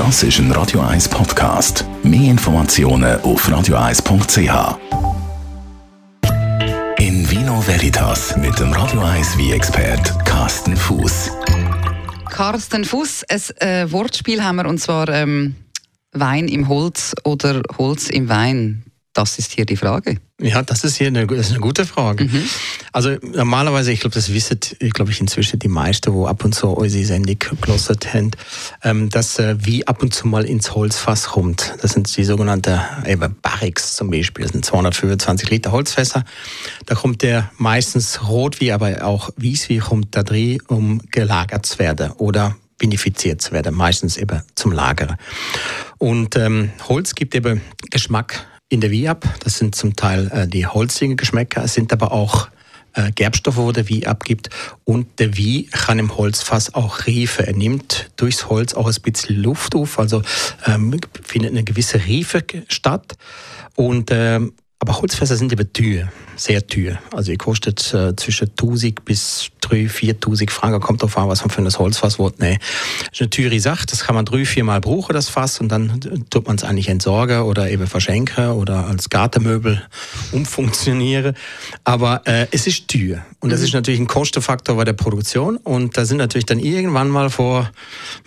Das ist ein Radio 1 Podcast. Mehr Informationen auf radio1.ch. In Vino Veritas mit dem Radio 1 wie expert Carsten Fuß. Carsten Fuß, ein äh, Wortspiel haben wir und zwar ähm, Wein im Holz oder Holz im Wein. Das ist hier die Frage. Ja, das ist hier eine, das ist eine gute Frage. Mhm. Also normalerweise, ich glaube, das wissen, ich glaube ich inzwischen die meisten, wo ab und zu unsere Sendung gelesen haben, ähm, dass äh, wie ab und zu mal ins Holzfass kommt. Das sind die sogenannten eben Barrix zum Beispiel. Das sind 225 Liter Holzfässer. Da kommt der meistens rot wie, aber auch weiß wie kommt da drin, um gelagert zu werden oder vinifiziert zu werden, meistens eben zum Lagern. Und ähm, Holz gibt eben Geschmack in der ab. Das sind zum Teil äh, die holzigen Geschmäcker, es sind aber auch äh, Gerbstoffe, wo der Wie abgibt. Und der Wie kann im Holzfass auch Riefe. Er nimmt durchs Holz auch ein bisschen Luft auf, also ähm, findet eine gewisse Riefe statt. Und ähm, aber Holzfässer sind eben teuer, sehr teuer. Also, ihr kostet äh, zwischen 1000 bis 3.000, 4.000 Franken. Kommt darauf an, was man für ein Holzfass will. Nee. Das ist eine teure Sache. Das kann man drei, viermal brauchen, das Fass. Und dann tut man es eigentlich entsorgen oder eben verschenken oder als Gartenmöbel umfunktionieren. Aber äh, es ist teuer. Und das mhm. ist natürlich ein Kostenfaktor bei der Produktion. Und da sind natürlich dann irgendwann mal vor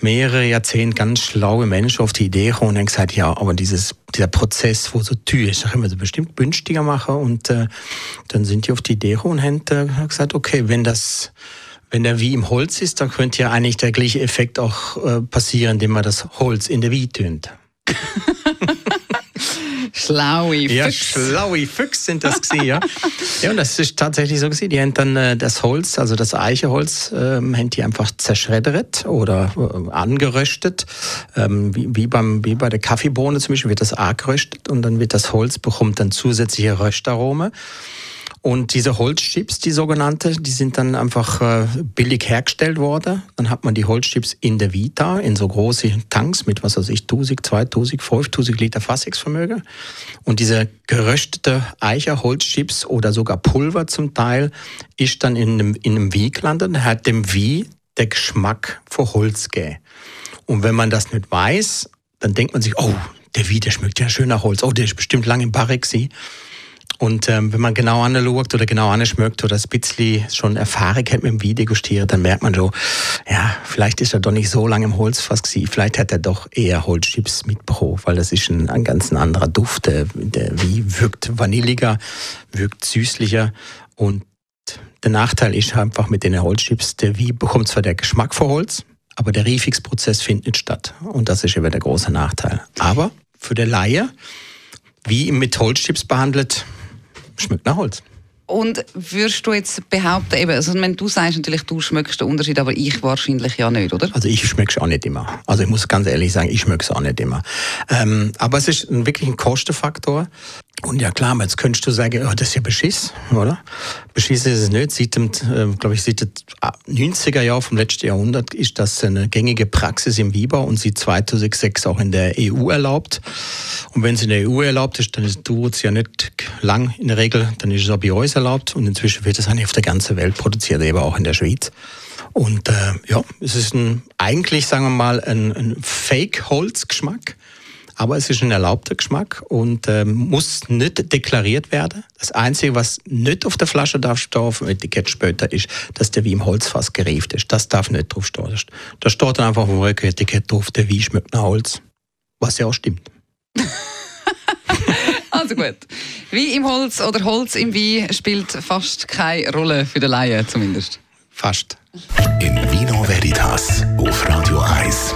mehreren Jahrzehnten ganz schlaue Menschen auf die Idee gekommen und haben gesagt, ja, aber dieses dieser Prozess, wo so teuer ist, können wir das bestimmt günstiger machen. Und äh, dann sind die auf die Idee und haben äh, gesagt, okay, wenn das wenn der wie im Holz ist, dann könnte ja eigentlich der gleiche Effekt auch äh, passieren, indem man das Holz in der Wie tönt. Schlaue Füchse. Ja, schlaue Füchse sind das gewesen, ja. ja, und das ist tatsächlich so gewesen. Die haben dann äh, das Holz, also das Eicheholz, ähm, haben die einfach zerschreddert oder äh, angeröstet. Ähm, wie, wie, beim, wie bei der Kaffeebohne zum Beispiel wird das angeröstet und dann wird das Holz bekommt dann zusätzliche Röstarome. Und diese Holzchips, die sogenannte, die sind dann einfach äh, billig hergestellt worden. Dann hat man die Holzchips in der Vita, in so große Tanks mit, was weiß ich, 1000, 2000, 5000 Liter Fassungsvermögen. Und diese geröstete Eicherholzchips oder sogar Pulver zum Teil ist dann in einem, in einem Wie gelandet hat dem Wie der Geschmack für Holz gegeben. Und wenn man das nicht weiß, dann denkt man sich, oh, der Wie, der schmeckt ja schön nach Holz. Oh, der ist bestimmt lang im Barrik. Und ähm, wenn man genau anschaut oder genau anschmeckt oder ein bisschen schon Erfahrung hat mit dem Wein degustieren, dann merkt man so, ja, vielleicht ist er doch nicht so lange im Holzfass gewesen. Vielleicht hat er doch eher Holzchips mitbekommen, weil das ist ein, ein ganz anderer Duft. Der, der Wein wirkt vanilliger, wirkt süßlicher und der Nachteil ist einfach mit den Holzchips, der Wein bekommt zwar der Geschmack von Holz, aber der Riefungsprozess findet nicht statt. Und das ist eben der große Nachteil. Aber für den Laie, wie mit Holzchips behandelt, schmeckt nach Holz. Und würdest du jetzt behaupten, eben, also wenn du sagst natürlich, du schmeckst den Unterschied, aber ich wahrscheinlich ja nicht, oder? Also ich schmecke es auch nicht immer. Also ich muss ganz ehrlich sagen, ich schmecke es auch nicht immer. Ähm, aber es ist wirklich ein Kostenfaktor. Und ja klar, jetzt könntest du sagen, oh, das ist ja Beschiss, oder? Beschiss ist es nicht. Seit dem, äh, glaube ich, seit den 90er Jahren vom letzten Jahrhundert ist das eine gängige Praxis im Wieber und seit 2006 auch in der EU erlaubt. Und wenn es in der EU erlaubt ist, dann dauert es ja nicht lang in der Regel, dann ist es auch bei uns erlaubt und inzwischen wird es eigentlich auf der ganzen Welt produziert, eben auch in der Schweiz. Und äh, ja, es ist ein, eigentlich, sagen wir mal, ein, ein Fake-Holzgeschmack aber es ist ein erlaubter Geschmack und ähm, muss nicht deklariert werden. Das Einzige, was nicht auf der Flasche darf stehen, auf dem Etikett später, ist, dass der wie im Holzfass gerieft ist. Das darf nicht drauf stehen. Da steht dann einfach auf dem Rücketikett drauf, der Wein schmeckt nach Holz. Was ja auch stimmt. also gut. Wie im Holz oder Holz im Wein spielt fast keine Rolle für den Laien zumindest. Fast. In Vino Veritas auf Radio 1.